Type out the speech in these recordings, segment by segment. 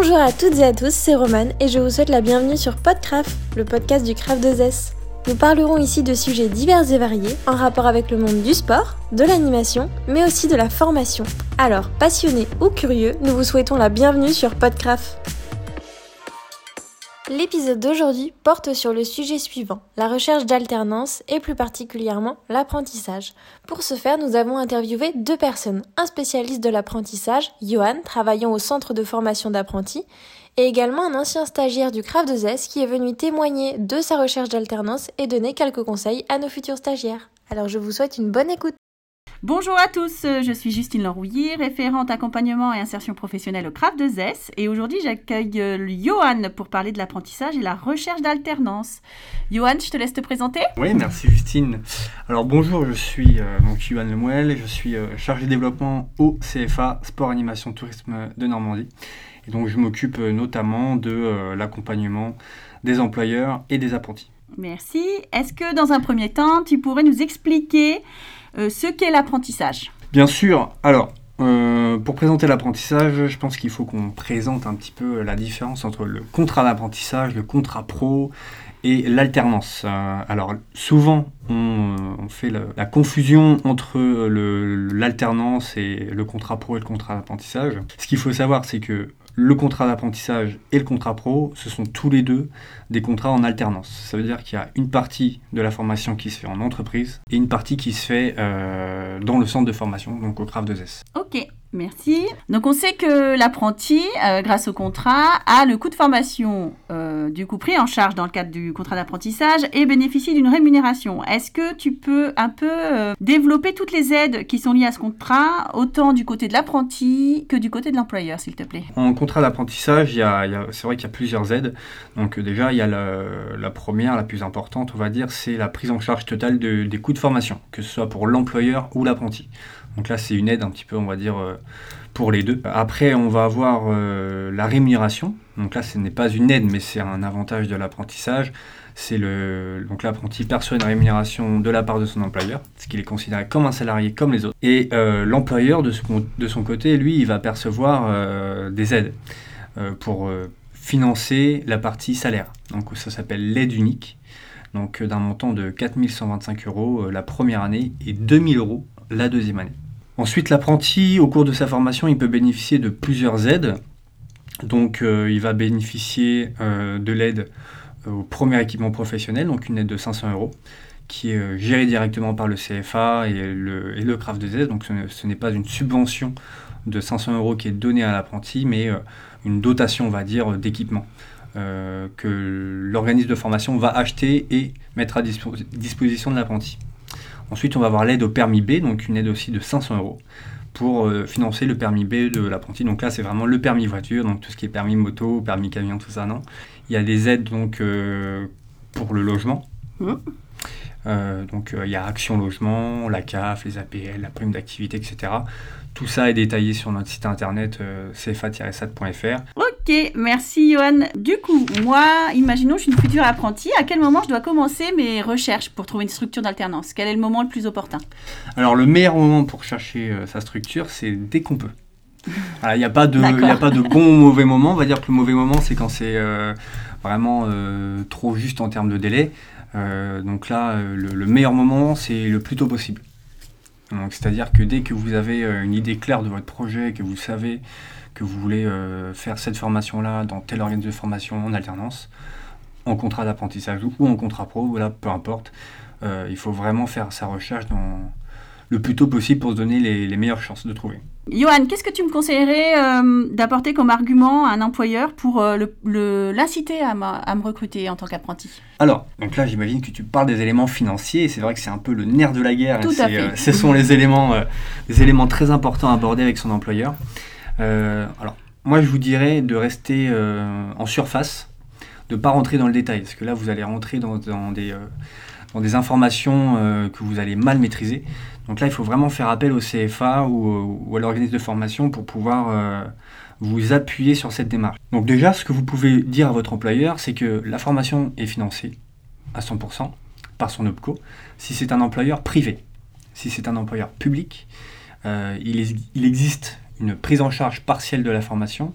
Bonjour à toutes et à tous, c'est Romane et je vous souhaite la bienvenue sur Podcraft, le podcast du Craft 2S. Nous parlerons ici de sujets divers et variés en rapport avec le monde du sport, de l'animation, mais aussi de la formation. Alors, passionnés ou curieux, nous vous souhaitons la bienvenue sur Podcraft. L'épisode d'aujourd'hui porte sur le sujet suivant, la recherche d'alternance et plus particulièrement l'apprentissage. Pour ce faire, nous avons interviewé deux personnes, un spécialiste de l'apprentissage, Johan, travaillant au centre de formation d'apprentis, et également un ancien stagiaire du CRAF 2S qui est venu témoigner de sa recherche d'alternance et donner quelques conseils à nos futurs stagiaires. Alors je vous souhaite une bonne écoute. Bonjour à tous, je suis Justine Lerouilly, référente accompagnement et insertion professionnelle au CRAF 2S et aujourd'hui j'accueille euh, Johan pour parler de l'apprentissage et la recherche d'alternance. Johan, je te laisse te présenter Oui, merci Justine. Alors bonjour, je suis euh, donc Johan Lemuel et je suis euh, chargé de développement au CFA Sport Animation Tourisme de Normandie. Et donc je m'occupe notamment de l'accompagnement des employeurs et des apprentis. Merci. Est-ce que dans un premier temps, tu pourrais nous expliquer euh, ce qu'est l'apprentissage? Bien sûr. Alors, euh, pour présenter l'apprentissage, je pense qu'il faut qu'on présente un petit peu la différence entre le contrat d'apprentissage, le contrat pro et l'alternance. Euh, alors souvent on, fait la, confusion entre l'alternance et le contrat pro et le contrat d'apprentissage. Ce qu'il faut savoir c'est que le contrat d'apprentissage et le contrat pro, ce sont tous les deux des contrats en alternance. Ça veut dire qu'il y a une partie de la formation qui se fait en entreprise et une partie qui se fait euh, dans le centre de formation, donc au CRAF 2S. Ok, Merci. Donc on sait que l'apprenti, euh, grâce au contrat, a le coût de formation euh, du coup pris en charge dans le cadre du contrat d'apprentissage et bénéficie d'une rémunération. Est-ce que tu peux un peu euh, développer toutes les aides qui sont liées à ce contrat, autant du côté de l'apprenti que du côté de l'employeur, s'il te plaît? En contrat d'apprentissage, c'est vrai qu'il y a plusieurs aides. Donc déjà, il y a la, première, la plus importante, on va dire, c'est la prise en charge totale des coûts de formation, que ce soit pour l'employeur ou l'apprenti. Donc là, c'est une aide un petit peu, on va dire, pour les deux. Après, on va avoir euh, la rémunération. Donc là, ce n'est pas une aide, mais c'est un avantage de l'apprentissage. C'est le donc l'apprenti perçoit une rémunération de la part de son employeur, ce qu'il est considéré comme un salarié comme les autres. Et euh, l'employeur de, son côté, lui, il va percevoir des aides pour financer la partie salaire. Donc ça s'appelle l'aide unique. Donc d'un montant de 4125 euros la première année et 2000 euros la deuxième année. Ensuite, l'apprenti, au cours de sa formation, il peut bénéficier de plusieurs aides. Donc, euh, il va bénéficier euh, de l'aide euh, au premier équipement professionnel, donc une aide de 500 euros, qui est gérée directement par le CFA et le, et le CRAF 2S. Donc, ce, n'est pas une subvention de 500 euros qui est donnée à l'apprenti, mais une dotation, on va dire, d'équipement. que l'organisme de formation va acheter et mettre à disposition de l'apprenti. Ensuite, on va avoir l'aide au permis B, donc une aide aussi de 500 euros pour euh, financer le permis B de l'apprenti. Donc là, c'est vraiment le permis voiture, donc tout ce qui est permis moto, permis camion, tout ça, non. Il y a des aides donc euh, pour le logement. Mmh. Euh, donc il y a Action Logement, la CAF, les APL, la prime d'activité, etc. Tout ça est détaillé sur notre site internet cfa-sat.fr. Ok, merci Johan. Du coup, moi, imaginons je suis une future apprentie. À quel moment je dois commencer mes recherches pour trouver une structure d'alternance? Quel est le moment le plus opportun? Alors, le meilleur moment pour chercher euh, sa structure, c'est dès qu'on peut. Il n'y a, pas de, a pas de bon ou mauvais moment. On va dire que le mauvais moment, c'est quand c'est euh, vraiment euh, trop juste en termes de délai. donc là, le, meilleur moment, c'est le plus tôt possible. C'est-à-dire que dès que vous avez une idée claire de votre projet, que vous savez que vous voulez euh, faire cette formation-là dans tel organisme de formation en alternance, en contrat d'apprentissage ou en contrat pro, voilà, peu importe. Euh, il faut vraiment faire sa recherche dans le plus tôt possible pour se donner les, meilleures chances de trouver. Johan, qu'est-ce que tu me conseillerais euh, d'apporter comme argument à un employeur pour l'inciter à, à, me recruter en tant qu'apprenti? Alors, donc là, j'imagine que tu parles des éléments financiers. C'est vrai que c'est un peu le nerf de la guerre. Tout à fait. ce sont les éléments, les éléments très importants à aborder avec son employeur. Euh, alors, moi, je vous dirais de rester euh, en surface, de ne pas rentrer dans le détail, parce que là, vous allez rentrer dans, des, euh, des informations que vous allez mal maîtriser. Donc là, il faut vraiment faire appel au CFA ou, à l'organisme de formation pour pouvoir vous appuyer sur cette démarche. Donc déjà, ce que vous pouvez dire à votre employeur, c'est que la formation est financée à 100% par son OPCO si c'est un employeur privé. Si c'est un employeur public, il, existe une prise en charge partielle de la formation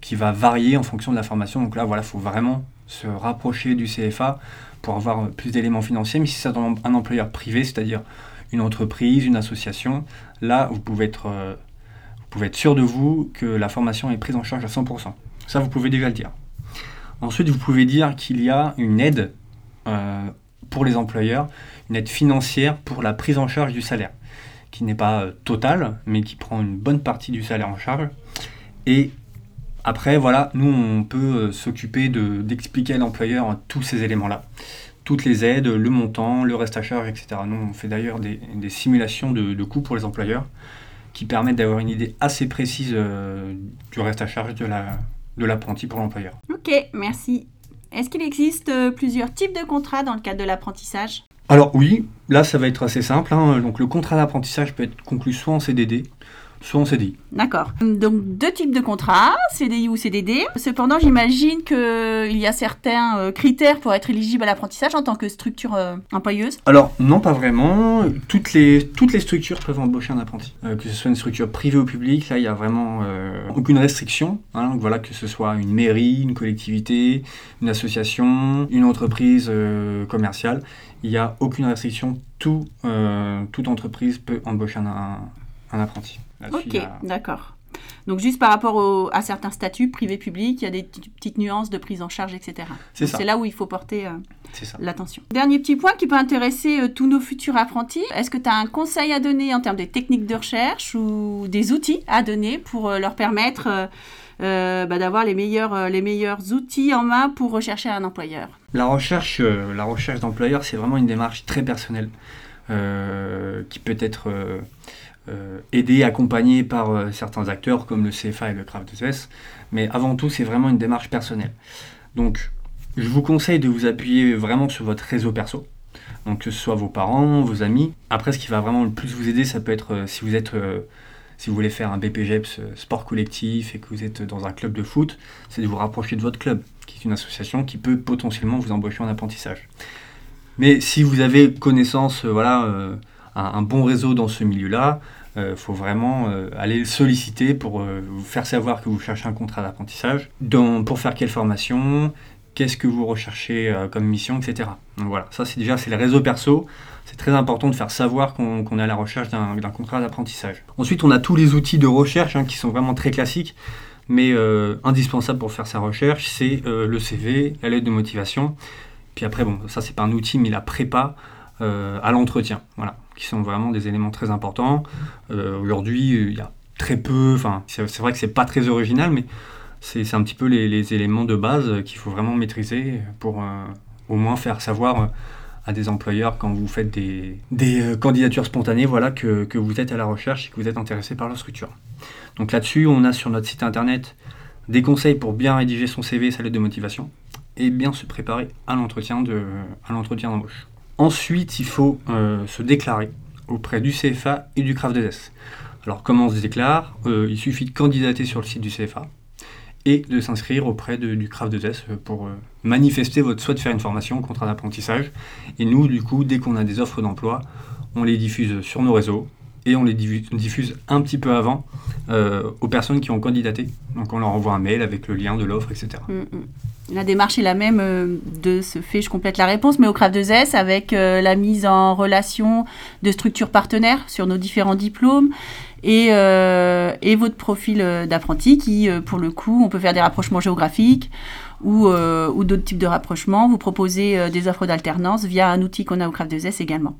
qui va varier en fonction de la formation. Donc là, voilà, il faut vraiment se rapprocher du CFA pour avoir plus d'éléments financiers. Mais si c'est un employeur privé, c'est-à-dire une entreprise, une association, là, vous pouvez être, vous pouvez être sûr de vous que la formation est prise en charge à 100%. Ça, vous pouvez déjà le dire. Ensuite, vous pouvez dire qu'il y a une aide euh, pour les employeurs, une aide financière pour la prise en charge du salaire, qui n'est pas euh, totale, mais qui prend une bonne partie du salaire en charge. Et après, voilà, nous, on peut euh, s'occuper d'expliquer à l'employeur tous ces éléments-là. Toutes les aides, le montant, le reste à charge, etc. Nous, on fait d'ailleurs des, simulations de, coûts pour les employeurs qui permettent d'avoir une idée assez précise du reste à charge de la, de l'apprenti pour l'employeur. Ok, merci. Est-ce qu'il existe euh, plusieurs types de contrats dans le cadre de l'apprentissage? Alors oui, là ça va être assez simple. Hein. Donc le contrat d'apprentissage peut être conclu soit en CDD, soit en CDI. D'accord. Donc deux types de contrats, CDI ou CDD. Cependant, j'imagine qu'il y a certains euh, critères pour être éligible à l'apprentissage en tant que structure euh, employeuse. Alors non, pas vraiment. Toutes les, toutes les structures peuvent embaucher un apprenti. Euh, que ce soit une structure privée ou publique, là il n'y a vraiment aucune restriction. Hein. Donc voilà, que ce soit une mairie, une collectivité, une association, une entreprise commerciale, il n'y a aucune restriction. Tout, toute entreprise peut embaucher un, un apprenti. Ok, d'accord. Donc juste par rapport à certains statuts privés-publics, il y a des petites nuances de prise en charge, etc. C'est là où il faut porter euh, l'attention. Dernier petit point qui peut intéresser euh, tous nos futurs apprentis. Est-ce que tu as un conseil à donner en termes de techniques de recherche ou des outils à donner pour euh, leur permettre bah, d'avoir les meilleurs, les meilleurs outils en main pour rechercher un employeur? La recherche, la recherche d'employeur, c'est vraiment une démarche très personnelle qui peut être aidé, accompagné par euh, certains acteurs comme le CFA et le CRAF2S, mais avant tout, c'est vraiment une démarche personnelle. Donc, je vous conseille de vous appuyer vraiment sur votre réseau perso, donc que ce soit vos parents, vos amis. Après, ce qui va vraiment le plus vous aider, ça peut être euh, si vous êtes si vous voulez faire un BPGEPS sport collectif et que vous êtes dans un club de foot, c'est de vous rapprocher de votre club, qui est une association qui peut potentiellement vous embaucher en apprentissage. Mais si vous avez connaissance, voilà, un, bon réseau dans ce milieu-là, il euh, faut vraiment euh, aller le solliciter pour euh, vous faire savoir que vous cherchez un contrat d'apprentissage, pour faire quelle formation, qu'est-ce que vous recherchez comme mission, etc. Donc voilà, ça c'est déjà c'est le réseau perso. C'est très important de faire savoir qu'on est à la recherche d'un contrat d'apprentissage. Ensuite, on a tous les outils de recherche hein, qui sont vraiment très classiques, mais indispensables pour faire sa recherche. C'est le CV, la lettre de motivation. Puis après, bon, ça c'est pas un outil, mais la prépa à l'entretien. Voilà qui sont vraiment des éléments très importants. Euh, aujourd'hui, il y a très peu, enfin, c'est vrai que c'est pas très original, mais c'est un petit peu les, éléments de base qu'il faut vraiment maîtriser pour euh, au moins faire savoir euh, à des employeurs quand vous faites des, des candidatures spontanées, voilà, que, que, vous êtes à la recherche et que vous êtes intéressé par leur structure. Donc là-dessus, on a sur notre site internet des conseils pour bien rédiger son CV et sa lettre de motivation et bien se préparer à l'entretien d'embauche. Ensuite, il faut euh, se déclarer auprès du CFA et du CRAF2S. Alors comment on se déclare? Euh, Il suffit de candidater sur le site du CFA et de s'inscrire auprès du CRAF2S pour euh, manifester votre souhait de faire une formation, un contrat d'apprentissage. Et nous, du coup, dès qu'on a des offres d'emploi, on les diffuse sur nos réseaux et on les diffuse un petit peu avant aux personnes qui ont candidaté. Donc on leur envoie un mail avec le lien de l'offre, etc. La démarche est la même euh, de ce fait, je complète la réponse, mais au CRAF 2S avec euh, la mise en relation de structures partenaires sur nos différents diplômes et, euh, et votre profil d'apprenti qui, pour le coup, on peut faire des rapprochements géographiques ou, ou d'autres types de rapprochements. Vous proposez des offres d'alternance via un outil qu'on a au CRAF 2S également.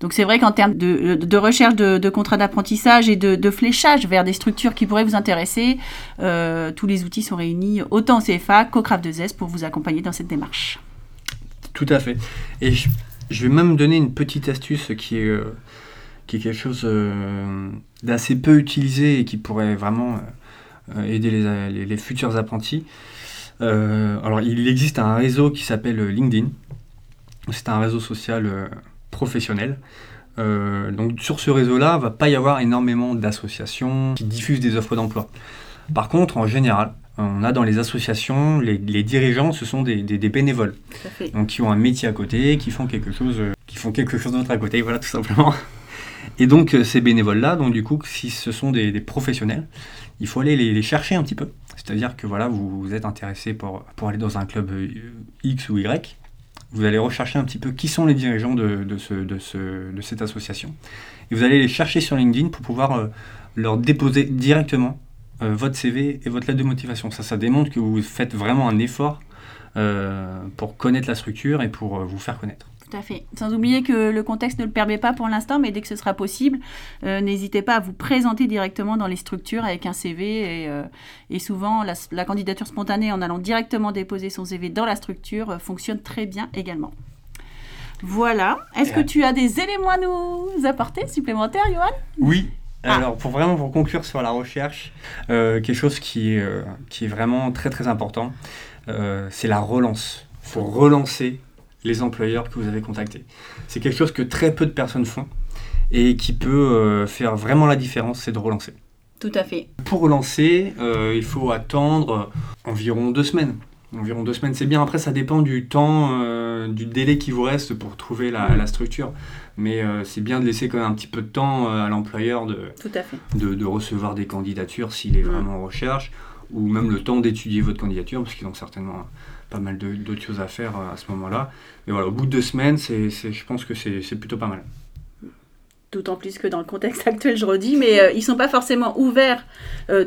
Donc c'est vrai qu'en termes de, de, recherche de, contrats d'apprentissage et de, fléchage vers des structures qui pourraient vous intéresser, euh, tous les outils sont réunis autant au CFA qu'au CRAF 2S pour vous accompagner dans cette démarche. Tout à fait. Et je, vais même donner une petite astuce qui est, euh, quelque chose euh, d'assez peu utilisé et qui pourrait vraiment aider les, futurs apprentis. Alors il existe un réseau qui s'appelle LinkedIn. C'est un réseau social. Euh, donc sur ce réseau-là, il va pas y avoir énormément d'associations qui diffusent des offres d'emploi. Par contre, en général, on a dans les associations, les, dirigeants, ce sont des, bénévoles, donc qui ont un métier à côté, qui font quelque chose, qui font quelque chose d'autre à côté, voilà tout simplement. Et donc ces bénévoles-là, donc du coup, si ce sont des, professionnels, il faut aller les, chercher un petit peu. C'est-à-dire que voilà, vous, êtes intéressé pour, pour aller dans un club X ou Y, vous allez rechercher un petit peu qui sont les dirigeants de, de, ce, de, ce, de cette association. Et vous allez les chercher sur LinkedIn pour pouvoir leur déposer directement euh, votre CV et votre lettre de motivation. Ça, ça démontre que vous faites vraiment un effort euh, pour connaître la structure et pour euh, vous faire connaître. Tout à fait. Sans oublier que le contexte ne le permet pas pour l'instant, mais dès que ce sera possible, n'hésitez pas à vous présenter directement dans les structures avec un CV. Et, et souvent, la, la, candidature spontanée en allant directement déposer son CV dans la structure fonctionne très bien également. Voilà. Est-ce que tu as des éléments à nous apporter supplémentaires, Johan? Oui, ah. Alors, pour vraiment pour conclure sur la recherche, euh, quelque chose qui est, euh, qui est vraiment très très important, euh, c'est la relance. Il faut relancer les employeurs que vous avez contactés. C'est quelque chose que très peu de personnes font et qui peut faire vraiment la différence, c'est de relancer. Tout à fait. Pour relancer, il faut attendre environ deux semaines. Environ deux semaines, c'est bien. Après, ça dépend du temps, du délai qui vous reste pour trouver la, la structure mais euh, c'est bien de laisser quand même un petit peu de temps euh, à l'employeur de, de, recevoir des candidatures s'il est mm. vraiment en recherche, ou même le temps d'étudier votre candidature, parce qu'ils ont certainement pas mal d'autres choses à faire euh, à ce moment-là. Mais voilà, au bout de deux semaines, je pense que c'est plutôt pas mal. D'autant plus que dans le contexte actuel, je redis, mais ils ne sont pas forcément ouverts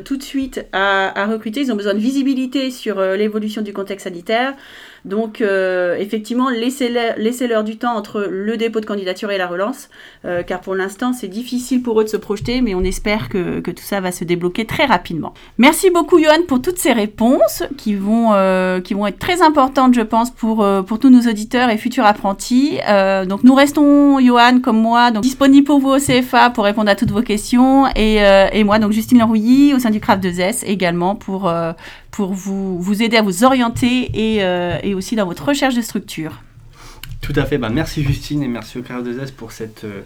tout de suite à, à, recruter. Ils ont besoin de visibilité sur l'évolution du contexte sanitaire. Donc, euh, effectivement, laissez-leur du temps entre le dépôt de candidature et la relance, euh, car pour l'instant, c'est difficile pour eux de se projeter, mais on espère que, tout ça va se débloquer très rapidement. Merci beaucoup, Johan, pour toutes ces réponses qui vont, euh, qui vont être très importantes, je pense, pour, pour tous nos auditeurs et futurs apprentis. donc, nous restons, Johan, comme moi, donc, disponibles pour vous au CFA pour répondre à toutes vos questions, et, et moi, donc Justine Lerouilly, au sein du Craft 2S, également pour pour vous, vous aider à vous orienter et, euh, et, aussi dans votre recherche de structure. Tout à fait. Bah, merci Justine et merci au Craft 2S pour cette euh,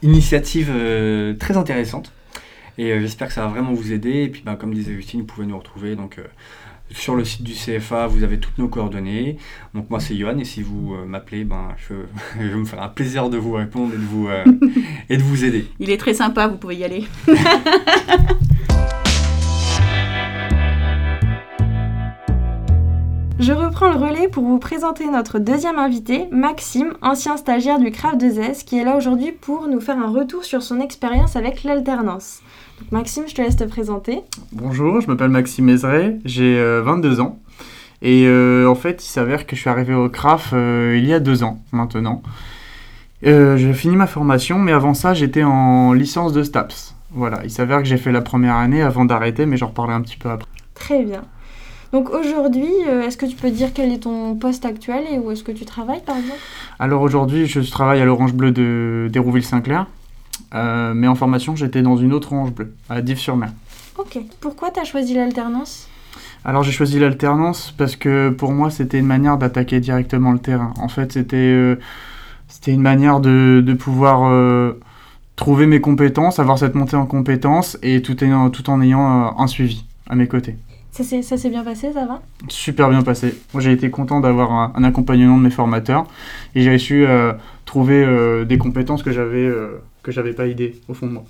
initiative euh, très intéressante. Et j'espère que ça va vraiment vous aider. Et puis, bah, comme disait Justine, vous pouvez nous retrouver donc, sur le site du CFA. Vous avez toutes nos coordonnées. Donc moi, c'est Johan. Et si vous m'appelez, ben, je, je, vais me faire un plaisir de vous répondre et de vous, et de vous aider. Il est très sympa. Vous pouvez y aller. Je reprends le relais pour vous présenter notre deuxième invité, Maxime, ancien stagiaire du CRAF 2S, qui est là aujourd'hui pour nous faire un retour sur son expérience avec l'alternance. Maxime, je te laisse te présenter. Bonjour, je m'appelle Maxime Ezray, j'ai 22 euh, ans. Et euh, en fait, il s'avère que je suis arrivé au CRAF euh, il y a deux ans maintenant. j'ai fini ma formation, mais avant ça, j'étais en licence de STAPS. Voilà, il s'avère que j'ai fait la première année avant d'arrêter, mais j'en reparlerai un petit peu après. Très bien. Donc aujourd'hui, euh, est-ce que tu peux dire quel est ton poste actuel et où est-ce que tu travailles par exemple? Alors aujourd'hui, je travaille à l'Orange Bleu de d'Hérouville-Saint-Clair. Euh, mais en formation, j'étais dans une autre Orange Bleu, à Dives-sur-Mer. Ok. Pourquoi tu as choisi l'alternance? Alors j'ai choisi l'alternance parce que pour moi c'était une manière d'attaquer directement le terrain. En fait c'était euh, c'était une manière de, de pouvoir trouver mes compétences, avoir cette montée en compétences et tout, tout en ayant un suivi à mes côtés. Ça s'est bien passé, ça va? Super bien passé. Moi, j'ai été content d'avoir un, accompagnement de mes formateurs et j'ai su euh, trouver euh, des compétences que j'avais euh, que j'avais pas idée au fond de moi.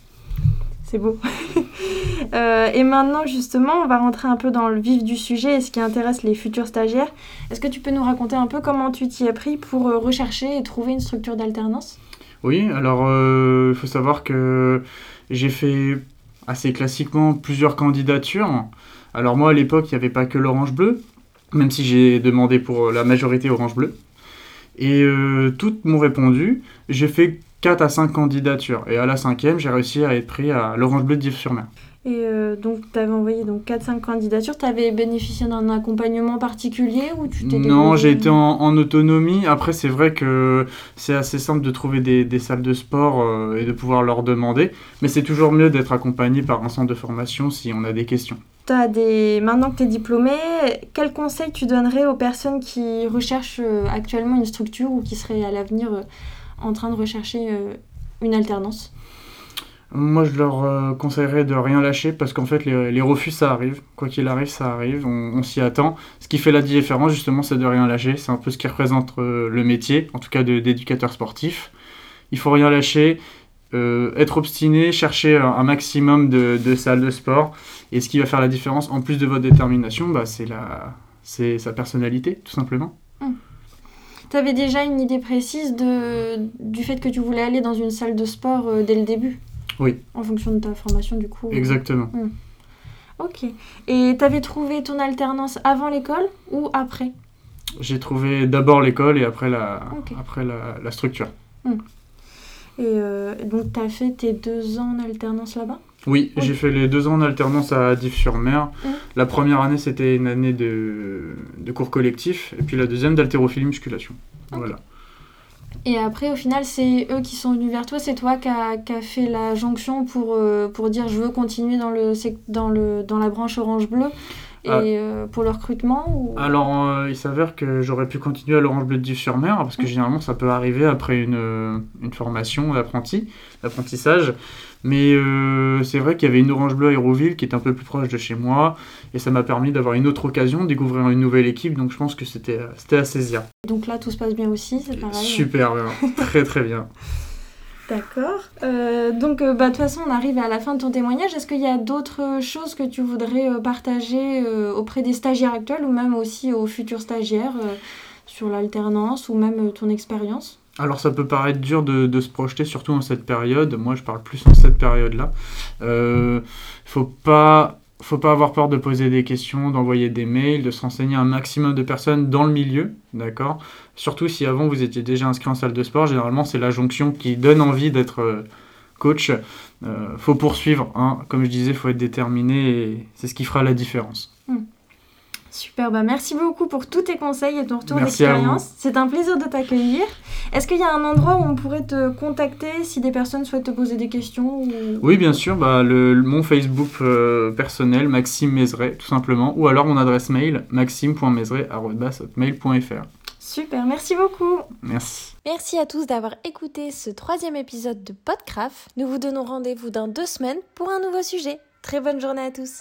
C'est beau. et maintenant, justement, on va rentrer un peu dans le vif du sujet et ce qui intéresse les futurs stagiaires. Est-ce que tu peux nous raconter un peu comment tu t'y es pris pour rechercher et trouver une structure d'alternance? Oui, alors il faut savoir que j'ai fait assez classiquement plusieurs candidatures. Alors moi à l'époque il n'y avait pas que l'orange bleu, même si j'ai demandé pour la majorité orange bleu. Et euh, toutes m'ont répondu. J'ai fait 4 à 5 candidatures. Et à la cinquième, j'ai réussi à être pris à l'Orange Bleu de Dives-sur-Mer. Et euh, donc, tu avais envoyé donc 4-5 candidatures. Tu avais bénéficié d'un accompagnement particulier ou tu t'es Non, j'ai été en, autonomie. Après, c'est vrai que c'est assez simple de trouver des, salles de sport euh, et de pouvoir leur demander. Mais c'est toujours mieux d'être accompagné par un centre de formation si on a des questions. As des... Maintenant que tu es diplômé, quels conseils tu donnerais aux personnes qui recherchent euh, actuellement une structure ou qui seraient à l'avenir en train de rechercher une alternance? Moi, je leur euh, conseillerais de rien lâcher parce qu'en fait, les, refus, ça arrive. Quoi qu'il arrive, ça arrive. On, s'y attend. Ce qui fait la différence, justement, c'est de rien lâcher. C'est un peu ce qui représente euh, le métier, en tout cas d'éducateur sportif. Il faut rien lâcher. Euh, être obstiné, chercher un, un maximum de, de salles de sport. Et ce qui va faire la différence, en plus de votre détermination, bah, c'est la, sa personnalité, tout simplement. Tu avais déjà une idée précise de, du fait que tu voulais aller dans une salle de sport euh, dès le début? Oui. En fonction de ta formation, du coup. euh, Exactement. Ok. Et tu avais trouvé ton alternance avant l'école ou après? J'ai trouvé d'abord l'école et après la, après la, la structure. Et euh, donc, tu as fait tes deux ans en alternance là-bas? Oui, Oui. j'ai fait les deux ans en alternance à Dives-sur-Mer. Mhm. La première année, c'était une année de, de cours collectifs, et puis la deuxième d'haltérophilie musculation. Voilà. Et après, au final, c'est eux qui sont venus vers toi, c'est toi qui as fait la jonction pour, euh, pour dire je veux continuer dans, le, dans, le, dans la branche orange-bleu et Ah. euh, pour le recrutement ou... Alors, euh, il s'avère que j'aurais pu continuer à l'Orange Bleu de Dives-sur-Mer, parce que Mhm. généralement, ça peut arriver après une, une formation d'apprenti, d'apprentissage. Mais euh, c'est vrai qu'il y avait une Orange Bleu à Hérouville qui est un peu plus proche de chez moi, et ça m'a permis d'avoir une autre occasion, de découvrir une nouvelle équipe, donc je pense que c'était euh, c'était à saisir. Donc là, tout se passe bien aussi, c'est pareil. Super bien, très très bien. D'accord. Euh, donc, bah, de toute façon, on arrive à la fin de ton témoignage. Est-ce qu'il y a d'autres choses que tu voudrais partager euh, auprès des stagiaires actuels ou même aussi aux futurs stagiaires euh, sur l'alternance ou même euh, ton expérience? Alors ça peut paraître dur de, de se projeter, surtout en cette période. Moi, je parle plus en cette période-là. Euh, faut pas, faut pas avoir peur de poser des questions, d'envoyer des mails, de se renseigner un maximum de personnes dans le milieu, d'accord? Surtout si avant vous étiez déjà inscrit en salle de sport, généralement c'est la jonction qui donne envie d'être euh, coach. Euh, faut poursuivre, hein. comme je disais, faut être déterminé et c'est ce qui fera la différence. Super, bah merci beaucoup pour tous tes conseils et ton retour d'expérience. C'est un plaisir de t'accueillir. Est-ce qu'il y a un endroit où on pourrait te contacter si des personnes souhaitent te poser des questions ou... Oui, bien sûr, bah, le, le- mon Facebook euh, personnel, Maxime Mézeret, tout simplement, ou alors mon adresse mail, maxime.mézeret.fr. Super, merci beaucoup. Merci. Merci à tous d'avoir écouté ce troisième épisode de Podcraft. Nous vous donnons rendez-vous dans deux semaines pour un nouveau sujet. Très bonne journée à tous.